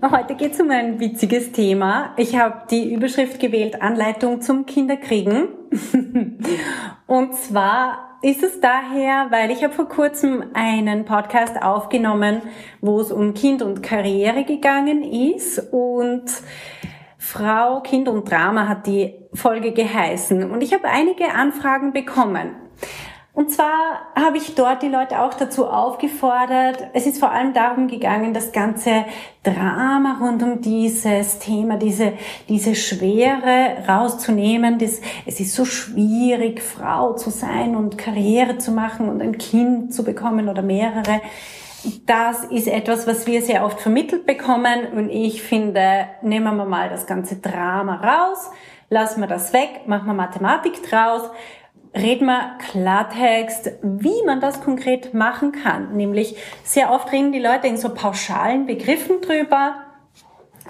Heute geht es um ein witziges Thema. Ich habe die Überschrift gewählt, Anleitung zum Kinderkriegen. Und zwar ist es daher, weil ich habe vor kurzem einen Podcast aufgenommen, wo es um Kind und Karriere gegangen ist und Frau, Kind und Drama hat die Folge geheißen. Und ich habe einige Anfragen bekommen. Und zwar habe ich dort die Leute auch dazu aufgefordert, es ist vor allem darum gegangen, das ganze Drama rund um dieses Thema, diese, diese Schwere rauszunehmen. Das, es ist so schwierig, Frau zu sein und Karriere zu machen und ein Kind zu bekommen oder mehrere. Das ist etwas, was wir sehr oft vermittelt bekommen und ich finde, nehmen wir mal das ganze Drama raus, lassen wir das weg, machen wir Mathematik draus reden wir Klartext, wie man das konkret machen kann. Nämlich sehr oft reden die Leute in so pauschalen Begriffen drüber,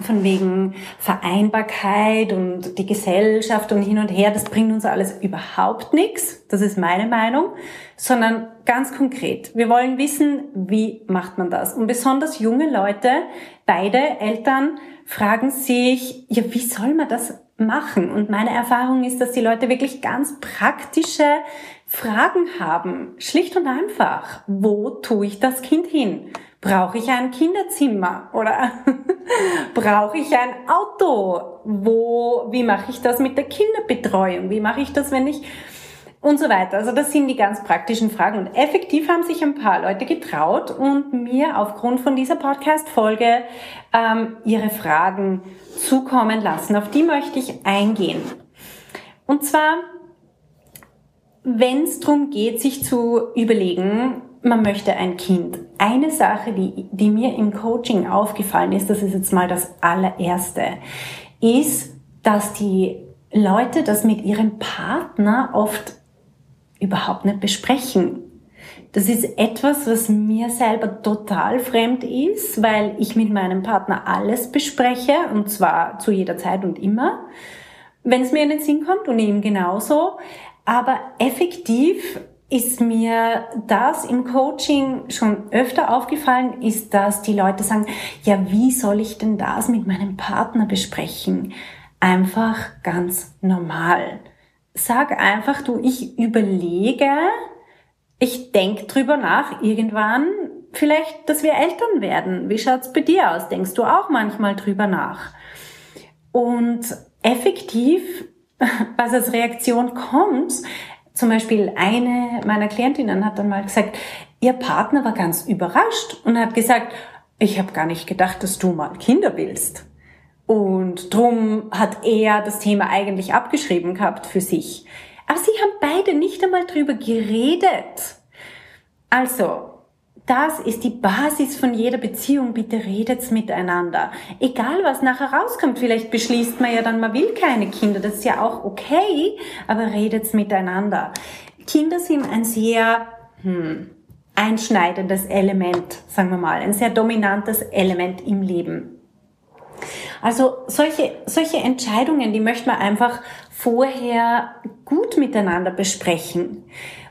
von wegen Vereinbarkeit und die Gesellschaft und hin und her. Das bringt uns alles überhaupt nichts. Das ist meine Meinung. Sondern ganz konkret. Wir wollen wissen, wie macht man das? Und besonders junge Leute, beide Eltern, fragen sich, ja, wie soll man das machen. Und meine Erfahrung ist, dass die Leute wirklich ganz praktische Fragen haben. Schlicht und einfach. Wo tue ich das Kind hin? Brauche ich ein Kinderzimmer oder brauche ich ein Auto? Wo, wie mache ich das mit der Kinderbetreuung? Wie mache ich das, wenn ich und so weiter. Also das sind die ganz praktischen Fragen. Und effektiv haben sich ein paar Leute getraut und mir aufgrund von dieser Podcast-Folge ähm, ihre Fragen zukommen lassen. Auf die möchte ich eingehen. Und zwar, wenn es darum geht, sich zu überlegen, man möchte ein Kind. Eine Sache, die, die mir im Coaching aufgefallen ist, das ist jetzt mal das allererste, ist, dass die Leute das mit ihrem Partner oft überhaupt nicht besprechen. Das ist etwas, was mir selber total fremd ist, weil ich mit meinem Partner alles bespreche und zwar zu jeder Zeit und immer, wenn es mir in den Sinn kommt und ihm genauso. Aber effektiv ist mir das im Coaching schon öfter aufgefallen, ist, dass die Leute sagen, ja, wie soll ich denn das mit meinem Partner besprechen? Einfach ganz normal sag einfach, du, ich überlege, ich denk drüber nach, irgendwann vielleicht, dass wir Eltern werden. Wie schaut's bei dir aus? Denkst du auch manchmal drüber nach? Und effektiv, was als Reaktion kommt, zum Beispiel eine meiner Klientinnen hat dann mal gesagt, ihr Partner war ganz überrascht und hat gesagt, ich habe gar nicht gedacht, dass du mal Kinder willst. Und drum hat er das Thema eigentlich abgeschrieben gehabt für sich. Aber sie haben beide nicht einmal drüber geredet. Also, das ist die Basis von jeder Beziehung. Bitte redet's miteinander. Egal was nachher rauskommt, vielleicht beschließt man ja dann, man will keine Kinder. Das ist ja auch okay, aber redet's miteinander. Kinder sind ein sehr, hm, einschneidendes Element, sagen wir mal, ein sehr dominantes Element im Leben. Also solche, solche Entscheidungen, die möchte man einfach vorher gut miteinander besprechen.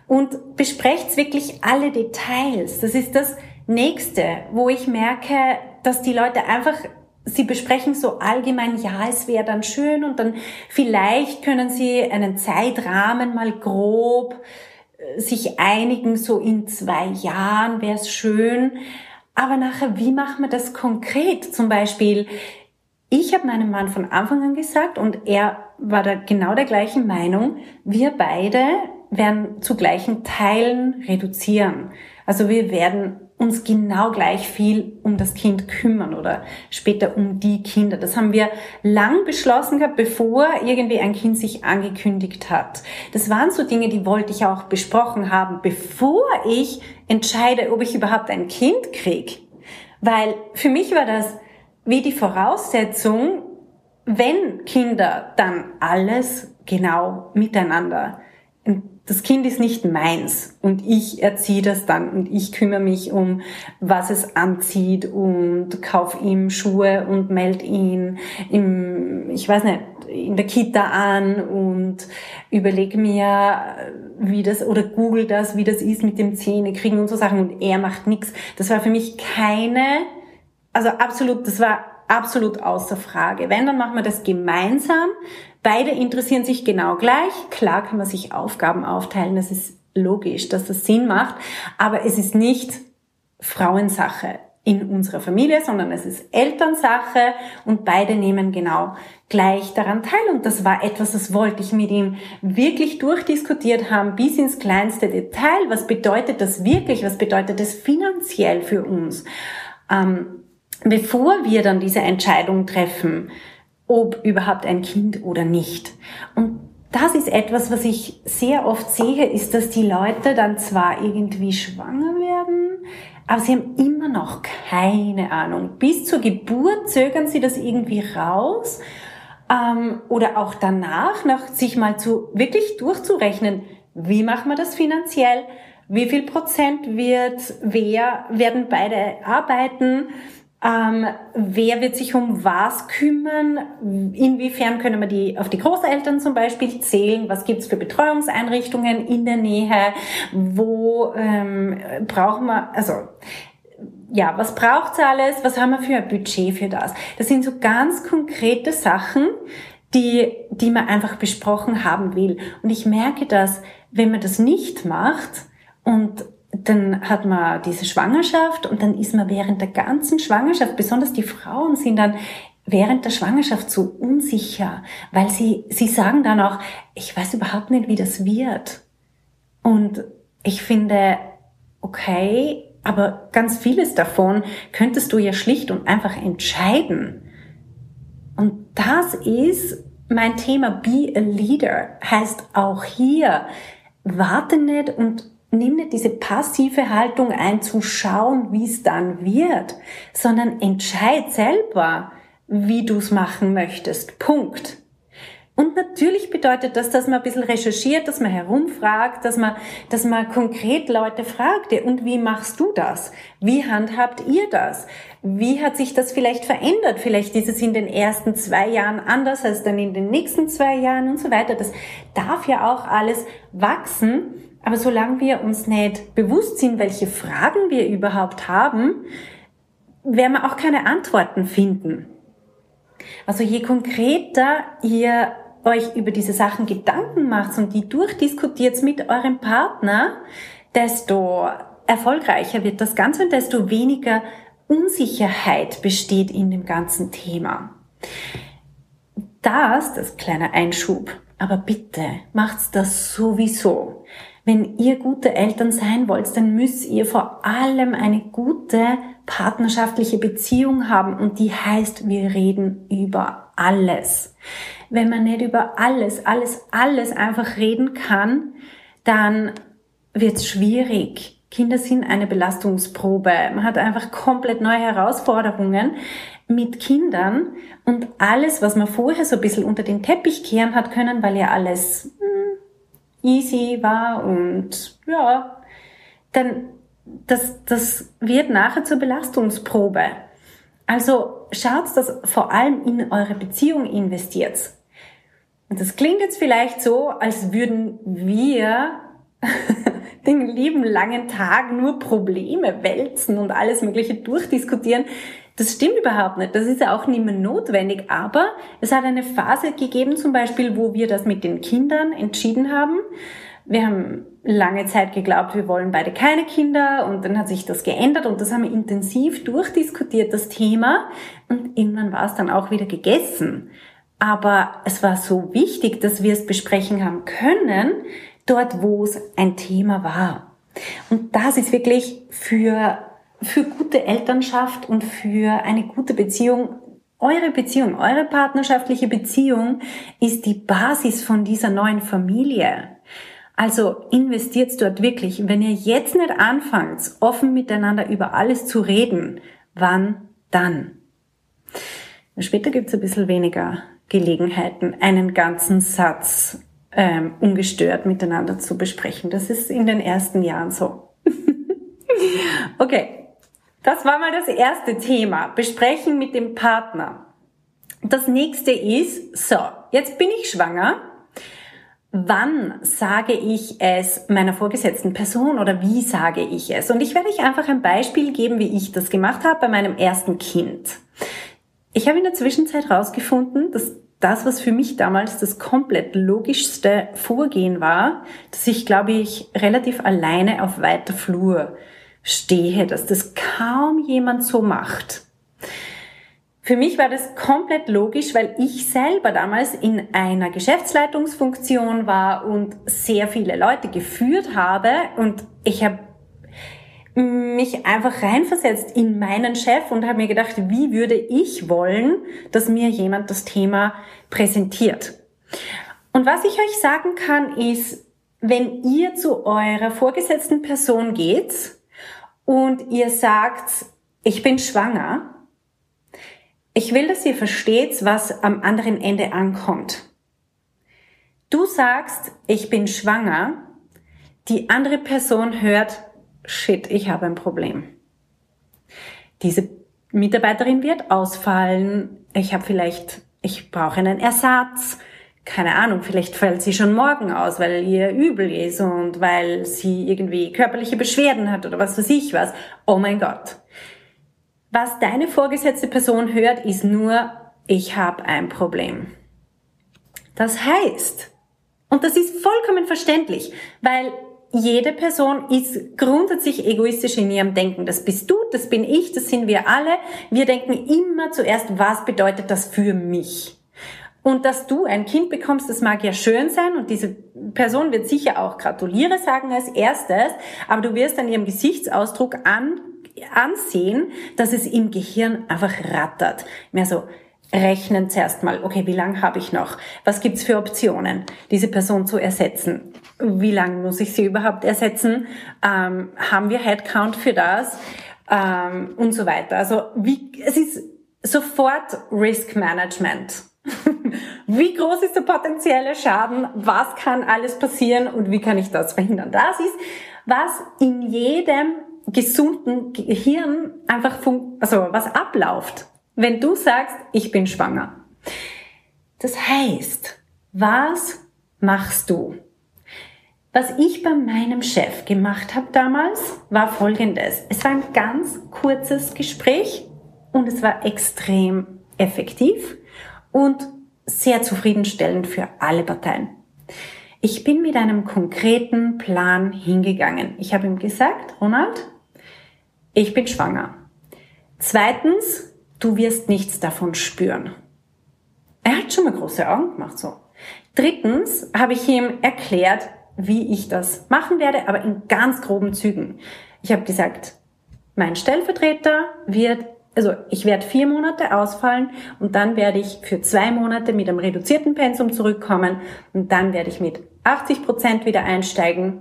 Und besprecht wirklich alle Details. Das ist das Nächste, wo ich merke, dass die Leute einfach Sie besprechen so allgemein, ja, es wäre dann schön und dann vielleicht können Sie einen Zeitrahmen mal grob äh, sich einigen, so in zwei Jahren wäre es schön. Aber nachher, wie machen wir das konkret? Zum Beispiel, ich habe meinem Mann von Anfang an gesagt und er war da genau der gleichen Meinung, wir beide werden zu gleichen Teilen reduzieren. Also wir werden uns genau gleich viel um das Kind kümmern oder später um die Kinder. Das haben wir lang beschlossen gehabt, bevor irgendwie ein Kind sich angekündigt hat. Das waren so Dinge, die wollte ich auch besprochen haben, bevor ich entscheide, ob ich überhaupt ein Kind krieg. Weil für mich war das wie die Voraussetzung, wenn Kinder, dann alles genau miteinander. Das Kind ist nicht meins und ich erziehe das dann und ich kümmere mich um, was es anzieht und kauf ihm Schuhe und melde ihn im, ich weiß nicht, in der Kita an und überlege mir, wie das oder google das, wie das ist mit dem Zähne kriegen und so Sachen und er macht nichts. Das war für mich keine, also absolut, das war absolut außer Frage. Wenn, dann machen wir das gemeinsam. Beide interessieren sich genau gleich. Klar kann man sich Aufgaben aufteilen, das ist logisch, dass das Sinn macht, aber es ist nicht Frauensache in unserer Familie, sondern es ist Elternsache und beide nehmen genau gleich daran teil. Und das war etwas, das wollte ich mit ihm wirklich durchdiskutiert haben, bis ins kleinste Detail. Was bedeutet das wirklich? Was bedeutet das finanziell für uns? Ähm, bevor wir dann diese Entscheidung treffen, ob überhaupt ein Kind oder nicht. Und das ist etwas, was ich sehr oft sehe, ist, dass die Leute dann zwar irgendwie schwanger werden, aber sie haben immer noch keine Ahnung. Bis zur Geburt zögern sie das irgendwie raus ähm, oder auch danach, noch sich mal zu wirklich durchzurechnen, wie machen wir das finanziell, wie viel Prozent wird wer werden beide arbeiten ähm, wer wird sich um was kümmern? Inwiefern können wir die auf die Großeltern zum Beispiel zählen? Was gibt's für Betreuungseinrichtungen in der Nähe? Wo ähm, brauchen wir, also ja, was braucht's alles? Was haben wir für ein Budget für das? Das sind so ganz konkrete Sachen, die, die man einfach besprochen haben will. Und ich merke, dass wenn man das nicht macht und dann hat man diese Schwangerschaft und dann ist man während der ganzen Schwangerschaft, besonders die Frauen sind dann während der Schwangerschaft so unsicher, weil sie, sie sagen dann auch, ich weiß überhaupt nicht, wie das wird. Und ich finde, okay, aber ganz vieles davon könntest du ja schlicht und einfach entscheiden. Und das ist mein Thema Be a Leader, heißt auch hier, warte nicht und nimm nicht diese passive Haltung ein, zu schauen, wie es dann wird, sondern entscheid selber, wie du es machen möchtest. Punkt. Und natürlich bedeutet das, dass man ein bisschen recherchiert, dass man herumfragt, dass man, dass man konkret Leute fragt, und wie machst du das? Wie handhabt ihr das? Wie hat sich das vielleicht verändert? Vielleicht ist es in den ersten zwei Jahren anders als dann in den nächsten zwei Jahren und so weiter. Das darf ja auch alles wachsen. Aber solange wir uns nicht bewusst sind, welche Fragen wir überhaupt haben, werden wir auch keine Antworten finden. Also je konkreter ihr euch über diese Sachen Gedanken macht und die durchdiskutiert mit eurem Partner, desto erfolgreicher wird das Ganze und desto weniger Unsicherheit besteht in dem ganzen Thema. Das, das kleine Einschub, aber bitte macht's das sowieso. Wenn ihr gute Eltern sein wollt, dann müsst ihr vor allem eine gute partnerschaftliche Beziehung haben und die heißt, wir reden über alles. Wenn man nicht über alles, alles, alles einfach reden kann, dann wird's schwierig. Kinder sind eine Belastungsprobe. Man hat einfach komplett neue Herausforderungen mit Kindern und alles, was man vorher so ein bisschen unter den Teppich kehren hat können, weil ja alles easy war und ja, dann das, das wird nachher zur Belastungsprobe. Also schaut, dass vor allem in eure Beziehung investiert. Und das klingt jetzt vielleicht so, als würden wir den lieben langen Tag nur Probleme wälzen und alles Mögliche durchdiskutieren. Das stimmt überhaupt nicht. Das ist ja auch nicht mehr notwendig. Aber es hat eine Phase gegeben, zum Beispiel, wo wir das mit den Kindern entschieden haben. Wir haben lange Zeit geglaubt, wir wollen beide keine Kinder und dann hat sich das geändert und das haben wir intensiv durchdiskutiert, das Thema. Und irgendwann war es dann auch wieder gegessen. Aber es war so wichtig, dass wir es besprechen haben können, dort wo es ein Thema war. Und das ist wirklich für für gute Elternschaft und für eine gute Beziehung eure Beziehung, eure partnerschaftliche Beziehung ist die Basis von dieser neuen Familie. Also investiert dort wirklich. Wenn ihr jetzt nicht anfangt, offen miteinander über alles zu reden, wann dann? Später gibt es ein bisschen weniger Gelegenheiten, einen ganzen Satz ähm, ungestört miteinander zu besprechen. Das ist in den ersten Jahren so. okay, das war mal das erste Thema. Besprechen mit dem Partner. Das nächste ist, so, jetzt bin ich schwanger. Wann sage ich es meiner vorgesetzten Person oder wie sage ich es? Und ich werde euch einfach ein Beispiel geben, wie ich das gemacht habe bei meinem ersten Kind. Ich habe in der Zwischenzeit herausgefunden, dass das, was für mich damals das komplett logischste Vorgehen war, dass ich, glaube ich, relativ alleine auf weiter Flur stehe, dass das kaum jemand so macht. Für mich war das komplett logisch, weil ich selber damals in einer Geschäftsleitungsfunktion war und sehr viele Leute geführt habe und ich habe mich einfach reinversetzt in meinen Chef und habe mir gedacht, wie würde ich wollen, dass mir jemand das Thema präsentiert. Und was ich euch sagen kann, ist, wenn ihr zu eurer vorgesetzten Person geht und ihr sagt, ich bin schwanger, ich will, dass ihr versteht, was am anderen Ende ankommt. Du sagst, ich bin schwanger, die andere Person hört, shit, ich habe ein Problem. Diese Mitarbeiterin wird ausfallen, ich habe vielleicht, ich brauche einen Ersatz, keine Ahnung, vielleicht fällt sie schon morgen aus, weil ihr übel ist und weil sie irgendwie körperliche Beschwerden hat oder was weiß ich was. Oh mein Gott. Was deine vorgesetzte Person hört, ist nur, ich habe ein Problem. Das heißt, und das ist vollkommen verständlich, weil jede Person ist grundsätzlich egoistisch in ihrem Denken. Das bist du, das bin ich, das sind wir alle. Wir denken immer zuerst, was bedeutet das für mich? Und dass du ein Kind bekommst, das mag ja schön sein und diese Person wird sicher auch gratuliere sagen als erstes, aber du wirst an ihrem Gesichtsausdruck an, ansehen, dass es im Gehirn einfach rattert. Mehr so, rechnen zuerst mal, okay, wie lange habe ich noch? Was gibt's für Optionen, diese Person zu ersetzen? Wie lange muss ich sie überhaupt ersetzen? Ähm, haben wir Headcount für das? Ähm, und so weiter. Also wie, es ist sofort Risk Management. wie groß ist der potenzielle Schaden? Was kann alles passieren und wie kann ich das verhindern? Das ist, was in jedem gesunden Gehirn einfach, also was abläuft wenn du sagst, ich bin schwanger. Das heißt, was machst du? Was ich bei meinem Chef gemacht habe damals, war folgendes. Es war ein ganz kurzes Gespräch und es war extrem effektiv und sehr zufriedenstellend für alle Parteien. Ich bin mit einem konkreten Plan hingegangen. Ich habe ihm gesagt, Ronald, ich bin schwanger. Zweitens, du wirst nichts davon spüren. Er hat schon mal große Augen gemacht so. Drittens habe ich ihm erklärt, wie ich das machen werde, aber in ganz groben Zügen. Ich habe gesagt, mein Stellvertreter wird, also ich werde vier Monate ausfallen und dann werde ich für zwei Monate mit einem reduzierten Pensum zurückkommen und dann werde ich mit 80 Prozent wieder einsteigen.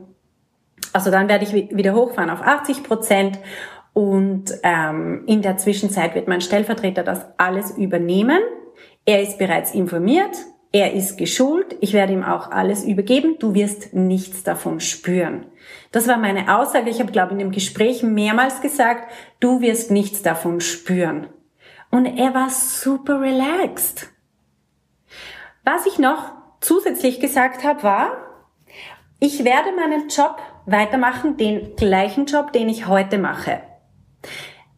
Also dann werde ich wieder hochfahren auf 80 Prozent und ähm, in der Zwischenzeit wird mein Stellvertreter das alles übernehmen. Er ist bereits informiert, er ist geschult, ich werde ihm auch alles übergeben, du wirst nichts davon spüren. Das war meine Aussage. Ich habe, glaube in dem Gespräch mehrmals gesagt, du wirst nichts davon spüren. Und er war super relaxed. Was ich noch zusätzlich gesagt habe, war, ich werde meinen Job weitermachen, den gleichen Job, den ich heute mache.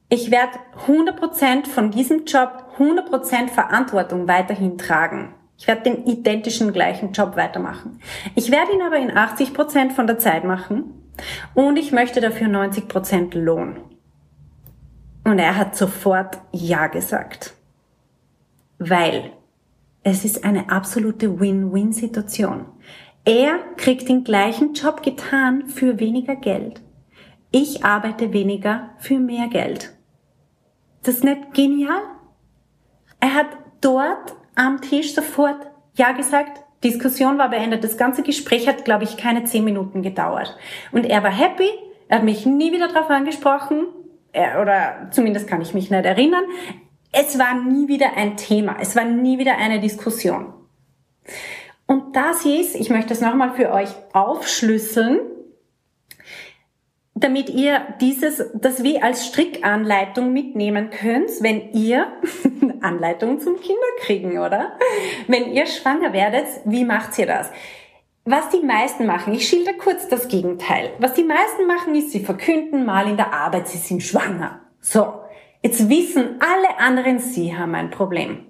Ich werde 100% von diesem Job, 100% Verantwortung weiterhin tragen. Ich werde den identischen gleichen Job weitermachen. Ich werde ihn aber in 80% von der Zeit machen und ich möchte dafür 90% Lohn. Und er hat sofort Ja gesagt. Weil es ist eine absolute Win-Win-Situation. Er kriegt den gleichen Job getan für weniger Geld. Ich arbeite weniger für mehr Geld. Das ist nicht genial? Er hat dort am Tisch sofort Ja gesagt. Diskussion war beendet. Das ganze Gespräch hat, glaube ich, keine zehn Minuten gedauert. Und er war happy. Er hat mich nie wieder darauf angesprochen. Er, oder zumindest kann ich mich nicht erinnern. es war nie wieder ein Thema, es war nie wieder eine Diskussion. Und das ist, ich möchte es nochmal für euch aufschlüsseln, damit ihr dieses, das wie als Strickanleitung mitnehmen könnt, wenn ihr Anleitung zum Kinderkriegen, oder? Wenn ihr schwanger werdet, wie macht ihr das? Was die meisten machen, ich schilder kurz das Gegenteil. Was die meisten machen, ist, sie verkünden mal in der Arbeit, sie sind schwanger. So, jetzt wissen alle anderen, sie haben ein Problem.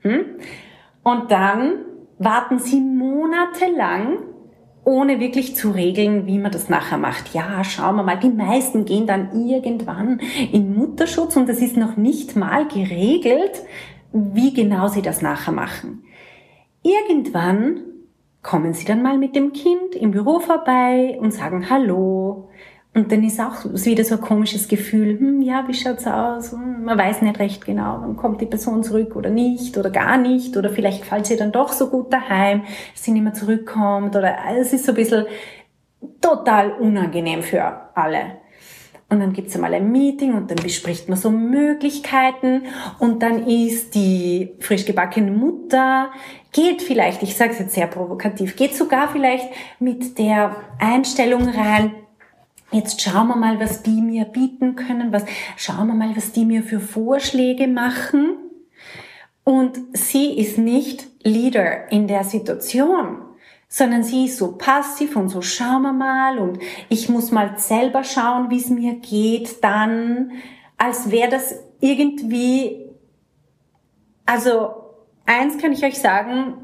Hm? Und dann warten sie monatelang, ohne wirklich zu regeln, wie man das nachher macht. Ja, schauen wir mal, die meisten gehen dann irgendwann in Mutterschutz und es ist noch nicht mal geregelt, wie genau sie das nachher machen. Irgendwann kommen sie dann mal mit dem Kind im Büro vorbei und sagen Hallo, und dann ist auch wieder so ein komisches Gefühl, hm, ja, wie schaut's aus? Hm, man weiß nicht recht genau, wann kommt die Person zurück oder nicht oder gar nicht oder vielleicht fällt sie dann doch so gut daheim, dass sie nicht mehr zurückkommt oder es ist so ein bisschen total unangenehm für alle. Und dann gibt's einmal ein Meeting und dann bespricht man so Möglichkeiten und dann ist die frisch gebackene Mutter, geht vielleicht, ich sage es jetzt sehr provokativ, geht sogar vielleicht mit der Einstellung rein, Jetzt schauen wir mal, was die mir bieten können, was, schauen wir mal, was die mir für Vorschläge machen. Und sie ist nicht Leader in der Situation, sondern sie ist so passiv und so schauen wir mal und ich muss mal selber schauen, wie es mir geht, dann, als wäre das irgendwie, also eins kann ich euch sagen,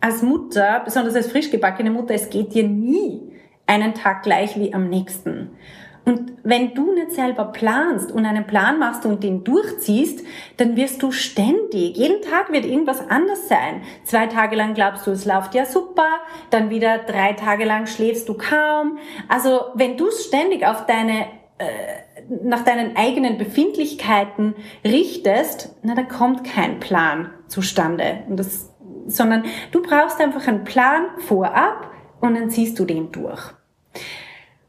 als Mutter, besonders als frisch gebackene Mutter, es geht dir nie einen Tag gleich wie am nächsten. Und wenn du nicht selber planst und einen Plan machst und den durchziehst, dann wirst du ständig, jeden Tag wird irgendwas anders sein. Zwei Tage lang glaubst du, es läuft ja super, dann wieder drei Tage lang schläfst du kaum. Also wenn du es ständig auf deine äh, nach deinen eigenen Befindlichkeiten richtest, na, dann kommt kein Plan zustande. Und das, sondern du brauchst einfach einen Plan vorab und dann ziehst du den durch.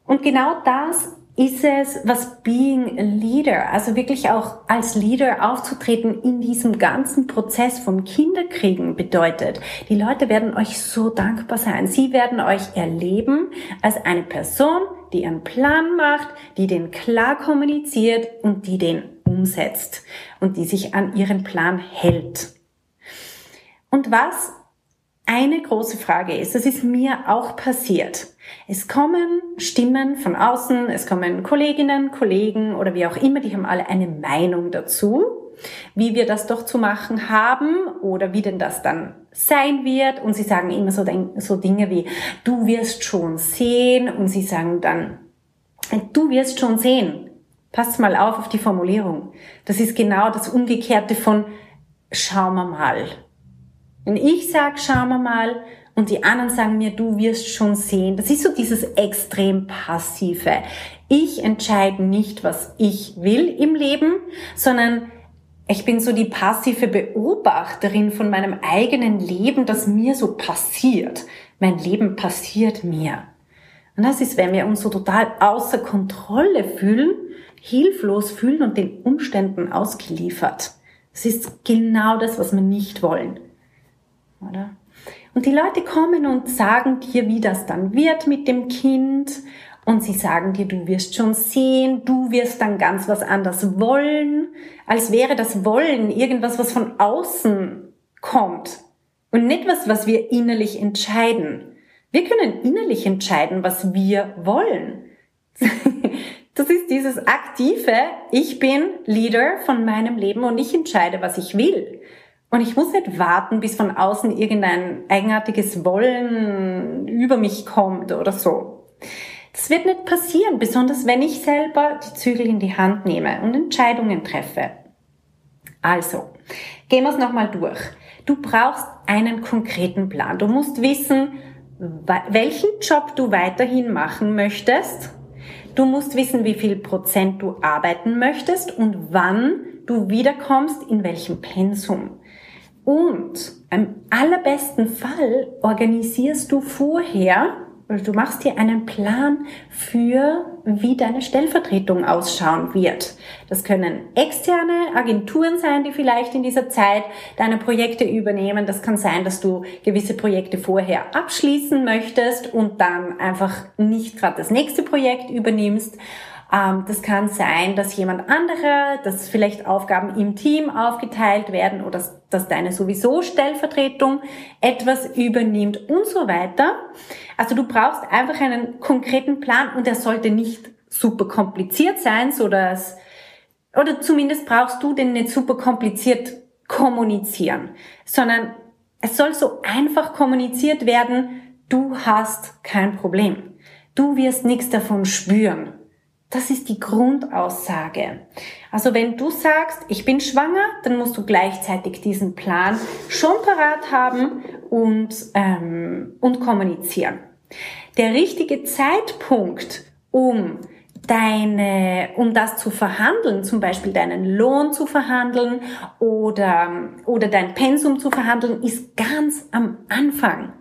Und genau das ist es, was Being a Leader, also wirklich auch als Leader aufzutreten in diesem ganzen Prozess vom Kinderkriegen bedeutet. Die Leute werden euch so dankbar sein. Sie werden euch erleben als eine Person, die einen Plan macht, die den klar kommuniziert und die den umsetzt und die sich an ihren Plan hält. Und was eine große Frage ist, das ist mir auch passiert. Es kommen Stimmen von außen, es kommen Kolleginnen, Kollegen oder wie auch immer, die haben alle eine Meinung dazu, wie wir das doch zu machen haben oder wie denn das dann sein wird. Und sie sagen immer so, so Dinge wie, du wirst schon sehen. Und sie sagen dann, du wirst schon sehen. Passt mal auf auf die Formulierung. Das ist genau das Umgekehrte von, schauen wir mal. Wenn ich sage, schauen wir mal, und die anderen sagen mir, du wirst schon sehen. Das ist so dieses extrem passive. Ich entscheide nicht, was ich will im Leben, sondern ich bin so die passive Beobachterin von meinem eigenen Leben, das mir so passiert. Mein Leben passiert mir. Und das ist, wenn wir uns so total außer Kontrolle fühlen, hilflos fühlen und den Umständen ausgeliefert. Das ist genau das, was wir nicht wollen oder? Und die Leute kommen und sagen dir, wie das dann wird mit dem Kind. Und sie sagen dir, du wirst schon sehen, du wirst dann ganz was anders wollen, als wäre das Wollen irgendwas, was von außen kommt und nicht was, was wir innerlich entscheiden. Wir können innerlich entscheiden, was wir wollen. Das ist dieses aktive, ich bin Leader von meinem Leben und ich entscheide, was ich will. Und ich muss nicht warten, bis von außen irgendein eigenartiges Wollen über mich kommt oder so. Das wird nicht passieren, besonders wenn ich selber die Zügel in die Hand nehme und Entscheidungen treffe. Also, gehen wir es nochmal durch. Du brauchst einen konkreten Plan. Du musst wissen, welchen Job du weiterhin machen möchtest. Du musst wissen, wie viel Prozent du arbeiten möchtest und wann du wiederkommst, in welchem Pensum. Und im allerbesten Fall organisierst du vorher, oder du machst dir einen Plan für, wie deine Stellvertretung ausschauen wird. Das können externe Agenturen sein, die vielleicht in dieser Zeit deine Projekte übernehmen. Das kann sein, dass du gewisse Projekte vorher abschließen möchtest und dann einfach nicht gerade das nächste Projekt übernimmst. Ähm, das kann sein, dass jemand anderer, dass vielleicht Aufgaben im Team aufgeteilt werden oder dass deine sowieso Stellvertretung etwas übernimmt und so weiter. Also du brauchst einfach einen konkreten Plan und der sollte nicht super kompliziert sein, so dass oder zumindest brauchst du den nicht super kompliziert kommunizieren, sondern es soll so einfach kommuniziert werden, du hast kein Problem. Du wirst nichts davon spüren. Das ist die Grundaussage. Also wenn du sagst, ich bin schwanger, dann musst du gleichzeitig diesen Plan schon parat haben und, ähm, und kommunizieren. Der richtige Zeitpunkt, um deine, um das zu verhandeln, zum Beispiel deinen Lohn zu verhandeln oder, oder dein Pensum zu verhandeln, ist ganz am Anfang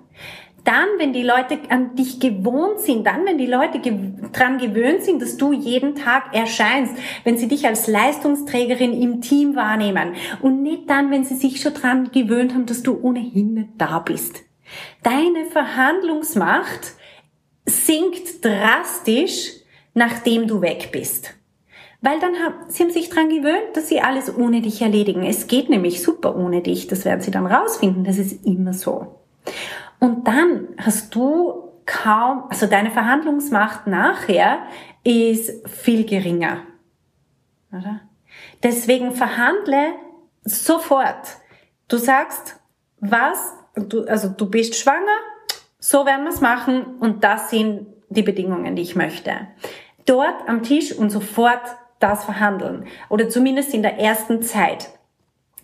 dann, wenn die Leute an dich gewohnt sind, dann, wenn die Leute ge dran gewöhnt sind, dass du jeden Tag erscheinst, wenn sie dich als Leistungsträgerin im Team wahrnehmen und nicht dann, wenn sie sich schon dran gewöhnt haben, dass du ohnehin nicht da bist. Deine Verhandlungsmacht sinkt drastisch, nachdem du weg bist. Weil dann haben sie haben sich dran gewöhnt, dass sie alles ohne dich erledigen. Es geht nämlich super ohne dich. Das werden sie dann rausfinden. Das ist immer so. Und dann hast du kaum, also deine Verhandlungsmacht nachher ist viel geringer. Oder? Deswegen verhandle sofort. Du sagst, was, du, also du bist schwanger, so werden wir es machen und das sind die Bedingungen, die ich möchte. Dort am Tisch und sofort das verhandeln. Oder zumindest in der ersten Zeit.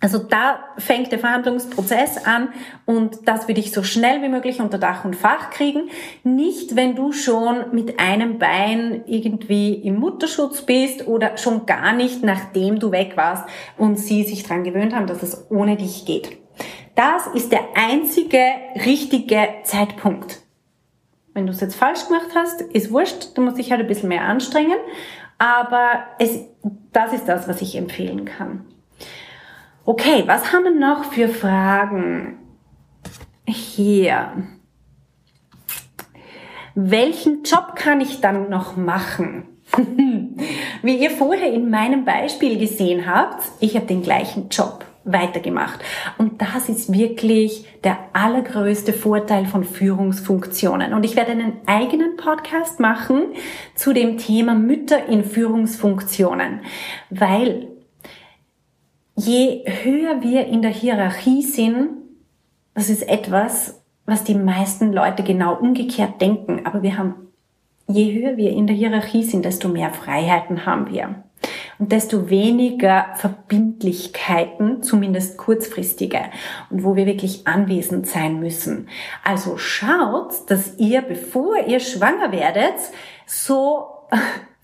Also da fängt der Verhandlungsprozess an und das würde ich so schnell wie möglich unter Dach und Fach kriegen. Nicht, wenn du schon mit einem Bein irgendwie im Mutterschutz bist oder schon gar nicht, nachdem du weg warst und sie sich dran gewöhnt haben, dass es ohne dich geht. Das ist der einzige richtige Zeitpunkt. Wenn du es jetzt falsch gemacht hast, ist wurscht, du musst dich halt ein bisschen mehr anstrengen, aber es, das ist das, was ich empfehlen kann. Okay, was haben wir noch für Fragen? Hier. Welchen Job kann ich dann noch machen? Wie ihr vorher in meinem Beispiel gesehen habt, ich habe den gleichen Job weitergemacht. Und das ist wirklich der allergrößte Vorteil von Führungsfunktionen. Und ich werde einen eigenen Podcast machen zu dem Thema Mütter in Führungsfunktionen, weil je höher wir in der Hierarchie sind, das ist etwas, was die meisten Leute genau umgekehrt denken. Aber wir haben, je höher wir in der Hierarchie sind, desto mehr Freiheiten haben wir. Und desto weniger Verbindlichkeiten, zumindest kurzfristige, und wo wir wirklich anwesend sein müssen. Also schaut, dass ihr, bevor ihr schwanger werdet, so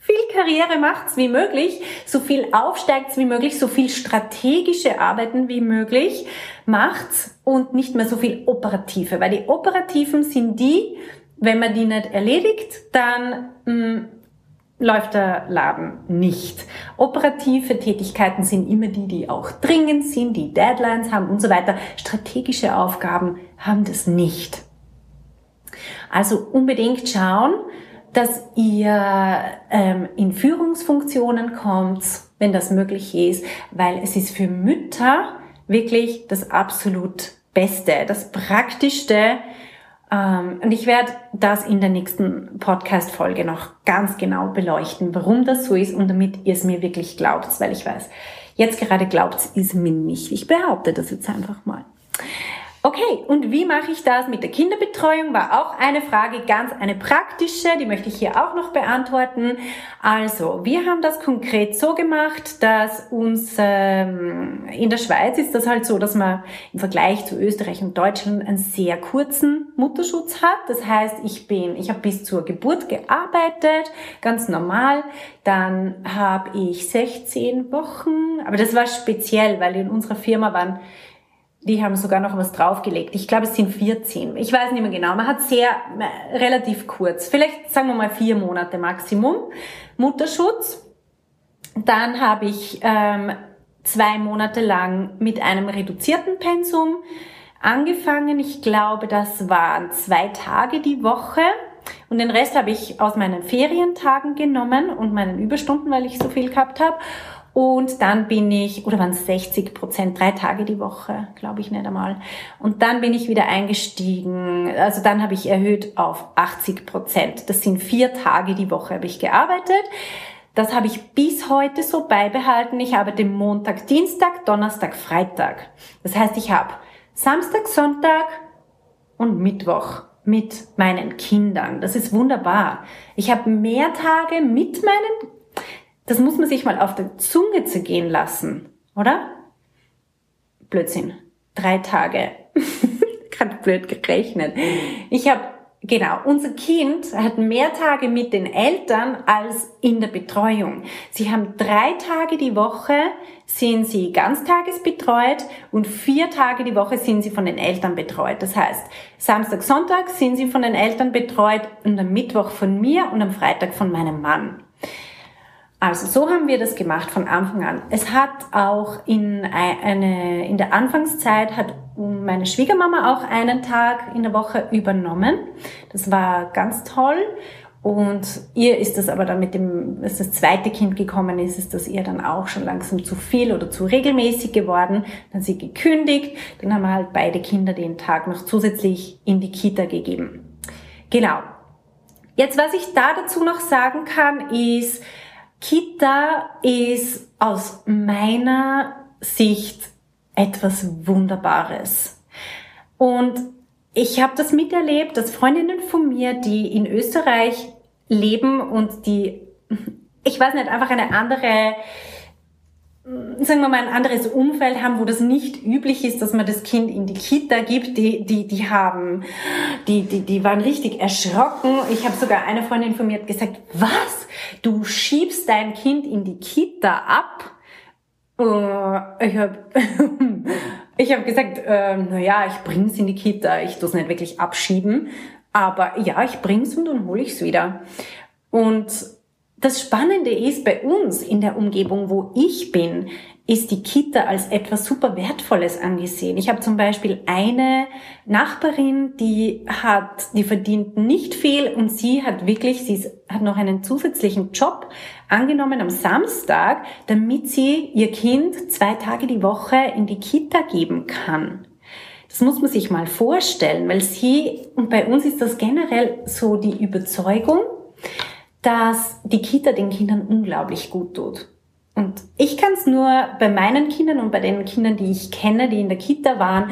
viel Karriere macht's wie möglich, so viel aufsteigt's wie möglich, so viel strategische Arbeiten wie möglich macht's und nicht mehr so viel operative, weil die operativen sind die, wenn man die nicht erledigt, dann mh, mm, läuft der Laden nicht. Operative Tätigkeiten sind immer die, die auch dringend sind, die Deadlines haben und so weiter. Strategische Aufgaben haben das nicht. Also unbedingt schauen, dass ihr ähm, in Führungsfunktionen kommt, wenn das möglich ist, weil es ist für Mütter wirklich das absolut Beste, das Praktischste. Ähm, und ich werde das in der nächsten Podcast-Folge noch ganz genau beleuchten, warum das so ist und damit ihr es mir wirklich glaubt, weil ich weiß, jetzt gerade glaubt es mir nicht. Ich behaupte das jetzt einfach mal. Okay, und wie mache ich das mit der Kinderbetreuung? War auch eine Frage, ganz eine praktische, die möchte ich hier auch noch beantworten. Also, wir haben das konkret so gemacht, dass uns ähm, in der Schweiz ist das halt so, dass man im Vergleich zu Österreich und Deutschland einen sehr kurzen Mutterschutz hat. Das heißt, ich bin, ich habe bis zur Geburt gearbeitet, ganz normal. Dann habe ich 16 Wochen, aber das war speziell, weil in unserer Firma waren die haben sogar noch was draufgelegt. Ich glaube, es sind 14. Ich weiß nicht mehr genau. Man hat sehr, relativ kurz, vielleicht sagen wir mal vier Monate Maximum Mutterschutz. Dann habe ich ähm, zwei Monate lang mit einem reduzierten Pensum angefangen. Ich glaube, das waren zwei Tage die Woche. Und den Rest habe ich aus meinen Ferientagen genommen und meinen Überstunden, weil ich so viel gehabt habe. Und dann bin ich, oder waren es 60 Prozent, drei Tage die Woche, glaube ich nicht einmal. Und dann bin ich wieder eingestiegen, also dann habe ich erhöht auf 80 Prozent. Das sind vier Tage die Woche habe ich gearbeitet. Das habe ich bis heute so beibehalten. Ich arbeite Montag, Dienstag, Donnerstag, Freitag. Das heißt, ich habe Samstag, Sonntag und Mittwoch mit meinen Kindern. Das ist wunderbar. Ich habe mehr Tage mit meinen, das muss man sich mal auf der Zunge zergehen lassen, oder? Blödsinn. Drei Tage. Gerade blöd gerechnet. Ich habe Genau, unser Kind hat mehr Tage mit den Eltern als in der Betreuung. Sie haben drei Tage die Woche, sind sie ganztagesbetreut und vier Tage die Woche sind sie von den Eltern betreut. Das heißt, Samstag, Sonntag sind sie von den Eltern betreut und am Mittwoch von mir und am Freitag von meinem Mann. Also so haben wir das gemacht von Anfang an. Es hat auch in, eine, in der Anfangszeit hat meine Schwiegermama auch einen Tag in der Woche übernommen. Das war ganz toll. Und ihr ist das aber dann mit dem, als das zweite Kind gekommen ist, ist das ihr dann auch schon langsam zu viel oder zu regelmäßig geworden. Dann sie gekündigt. Dann haben wir halt beide Kinder den Tag noch zusätzlich in die Kita gegeben. Genau. Jetzt, was ich da dazu noch sagen kann, ist, Kita ist aus meiner Sicht etwas Wunderbares. Und ich habe das miterlebt, dass Freundinnen von mir, die in Österreich leben und die, ich weiß nicht, einfach eine andere, sagen wir mal, ein anderes Umfeld haben, wo das nicht üblich ist, dass man das Kind in die Kita gibt, die, die, die haben, die, die, die waren richtig erschrocken. Ich habe sogar eine Freundin von mir gesagt, was? Du schiebst dein Kind in die Kita ab? Äh, ich habe ich hab gesagt, äh, na ja, ich bring's in die Kita, ich tu's nicht wirklich abschieben, aber ja, ich bring's und dann hole ich's wieder. Und das Spannende ist bei uns in der Umgebung, wo ich bin, ist die Kita als etwas super Wertvolles angesehen. Ich habe zum Beispiel eine Nachbarin, die hat, die verdient nicht viel und sie hat wirklich, sie hat noch einen zusätzlichen Job angenommen am Samstag, damit sie ihr Kind zwei Tage die Woche in die Kita geben kann. Das muss man sich mal vorstellen, weil sie, und bei uns ist das generell so die Überzeugung, dass die Kita den Kindern unglaublich gut tut. Und ich kann es nur bei meinen Kindern und bei den Kindern, die ich kenne, die in der Kita waren,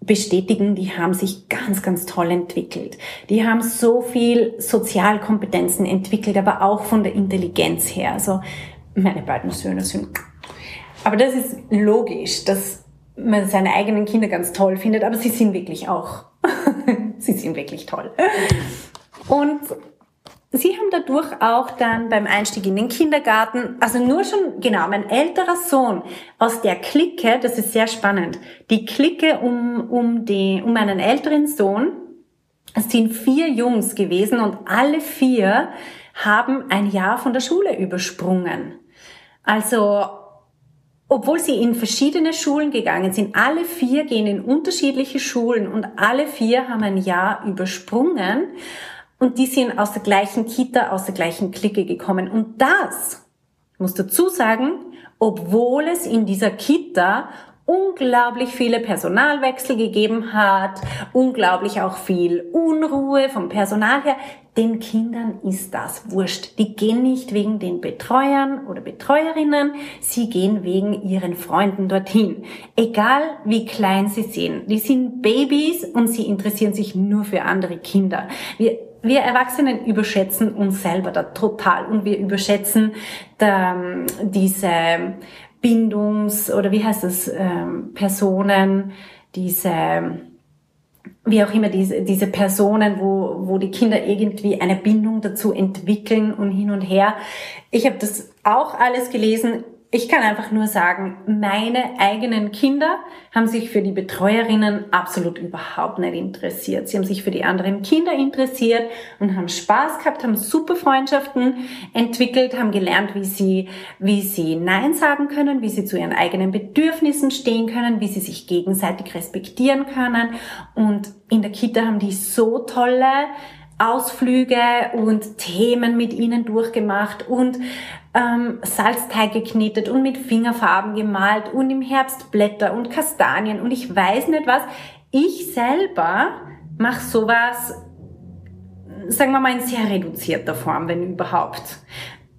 bestätigen, die haben sich ganz, ganz toll entwickelt. Die haben so viel Sozialkompetenzen entwickelt, aber auch von der Intelligenz her. Also meine beiden Söhne sind. Aber das ist logisch, dass man seine eigenen Kinder ganz toll findet, aber sie sind wirklich auch, sie sind wirklich toll. Und Sie haben dadurch auch dann beim Einstieg in den Kindergarten, also nur schon, genau, mein älterer Sohn aus der Clique, das ist sehr spannend, die Clique um, um, die, um meinen älteren Sohn, es sind vier Jungs gewesen und alle vier haben ein Jahr von der Schule übersprungen. Also, obwohl sie in verschiedene Schulen gegangen sind, alle vier gehen in unterschiedliche Schulen und alle vier haben ein Jahr übersprungen. Und die sind aus der gleichen Kita, aus der gleichen Clique gekommen. Und das, muss dazu sagen, obwohl es in dieser Kita unglaublich viele Personalwechsel gegeben hat, unglaublich auch viel Unruhe vom Personal her. Den Kindern ist das wurscht. Die gehen nicht wegen den Betreuern oder Betreuerinnen, sie gehen wegen ihren Freunden dorthin. Egal wie klein sie sind. Die sind Babys und sie interessieren sich nur für andere Kinder. Wir wir Erwachsenen überschätzen uns selber da total und wir überschätzen da, diese Bindungs- oder wie heißt das, ähm, Personen, diese, wie auch immer, diese, diese Personen, wo, wo die Kinder irgendwie eine Bindung dazu entwickeln und hin und her. Ich habe das auch alles gelesen. Ich kann einfach nur sagen, meine eigenen Kinder haben sich für die Betreuerinnen absolut überhaupt nicht interessiert. Sie haben sich für die anderen Kinder interessiert und haben Spaß gehabt, haben super Freundschaften entwickelt, haben gelernt, wie sie, wie sie Nein sagen können, wie sie zu ihren eigenen Bedürfnissen stehen können, wie sie sich gegenseitig respektieren können. Und in der Kita haben die so tolle Ausflüge und Themen mit ihnen durchgemacht und ähm, Salzteig geknetet und mit Fingerfarben gemalt und im Herbst Blätter und Kastanien und ich weiß nicht was. Ich selber mache sowas, sagen wir mal, in sehr reduzierter Form, wenn überhaupt.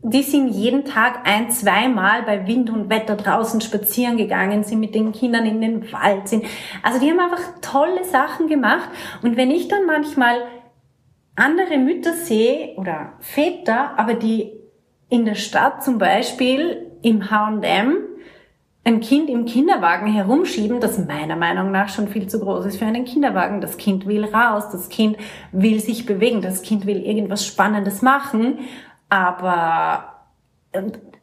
Die sind jeden Tag ein, zweimal bei Wind und Wetter draußen spazieren gegangen, sind mit den Kindern in den Wald, sind, also die haben einfach tolle Sachen gemacht. Und wenn ich dann manchmal andere Mütter sehe oder Väter, aber die in der Stadt zum Beispiel im H&M ein Kind im Kinderwagen herumschieben, das meiner Meinung nach schon viel zu groß ist für einen Kinderwagen. Das Kind will raus, das Kind will sich bewegen, das Kind will irgendwas Spannendes machen. Aber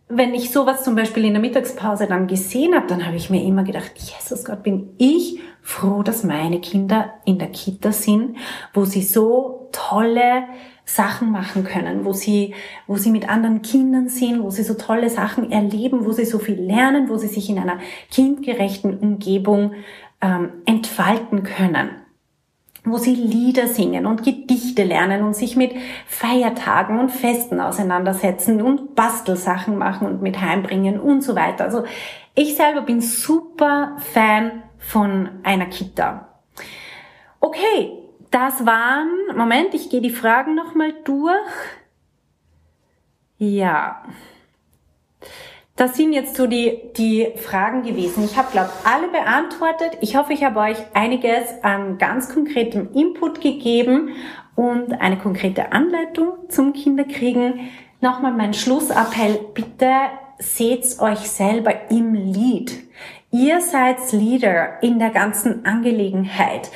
wenn ich sowas zum Beispiel in der Mittagspause dann gesehen habe, dann habe ich mir immer gedacht, Jesus Gott, bin ich froh, dass meine Kinder in der Kita sind, wo sie so tolle Sachen machen können, wo sie, wo sie mit anderen Kindern sind, wo sie so tolle Sachen erleben, wo sie so viel lernen, wo sie sich in einer kindgerechten Umgebung ähm, entfalten können wo sie Lieder singen und Gedichte lernen und sich mit Feiertagen und Festen auseinandersetzen und Bastelsachen machen und mit heimbringen und so weiter. Also ich selber bin super Fan von einer Kita. Okay, das waren, Moment, ich gehe die Fragen nochmal durch. Ja. Das sind jetzt so die, die Fragen gewesen. Ich habe, glaube alle beantwortet. Ich hoffe, ich habe euch einiges an ganz konkretem Input gegeben und eine konkrete Anleitung zum Kinderkriegen. Nochmal mein Schlussappell. Bitte seht euch selber im Lied. Ihr seid Leader in der ganzen Angelegenheit.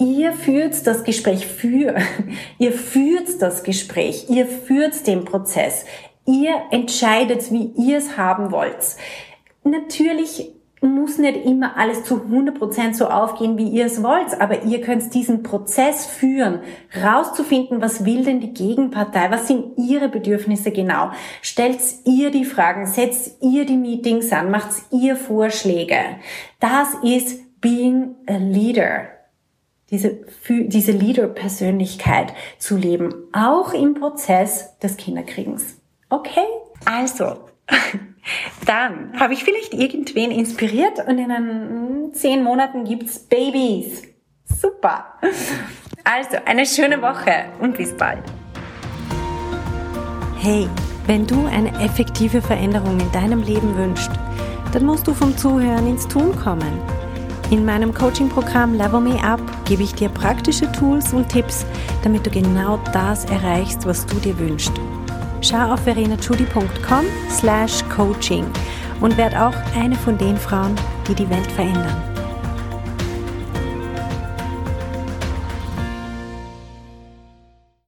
Ihr führt das Gespräch für, ihr führt das Gespräch, ihr führt den Prozess, ihr entscheidet, wie ihr es haben wollt. Natürlich muss nicht immer alles zu 100% so aufgehen, wie ihr es wollt, aber ihr könnt diesen Prozess führen, rauszufinden, was will denn die Gegenpartei, was sind ihre Bedürfnisse genau. Stellt ihr die Fragen, setzt ihr die Meetings an, macht ihr Vorschläge. Das ist being a leader diese, diese Leader-Persönlichkeit zu leben, auch im Prozess des Kinderkriegens. Okay? Also, dann habe ich vielleicht irgendwen inspiriert und in einen zehn Monaten gibt's Babys. Super! Also, eine schöne Woche und bis bald. Hey, wenn du eine effektive Veränderung in deinem Leben wünschst, dann musst du vom Zuhören ins Tun kommen. In meinem Coaching-Programm Level Me Up gebe ich dir praktische Tools und Tipps, damit du genau das erreichst, was du dir wünschst. Schau auf verenachudi.com slash coaching und werd auch eine von den Frauen, die die Welt verändern.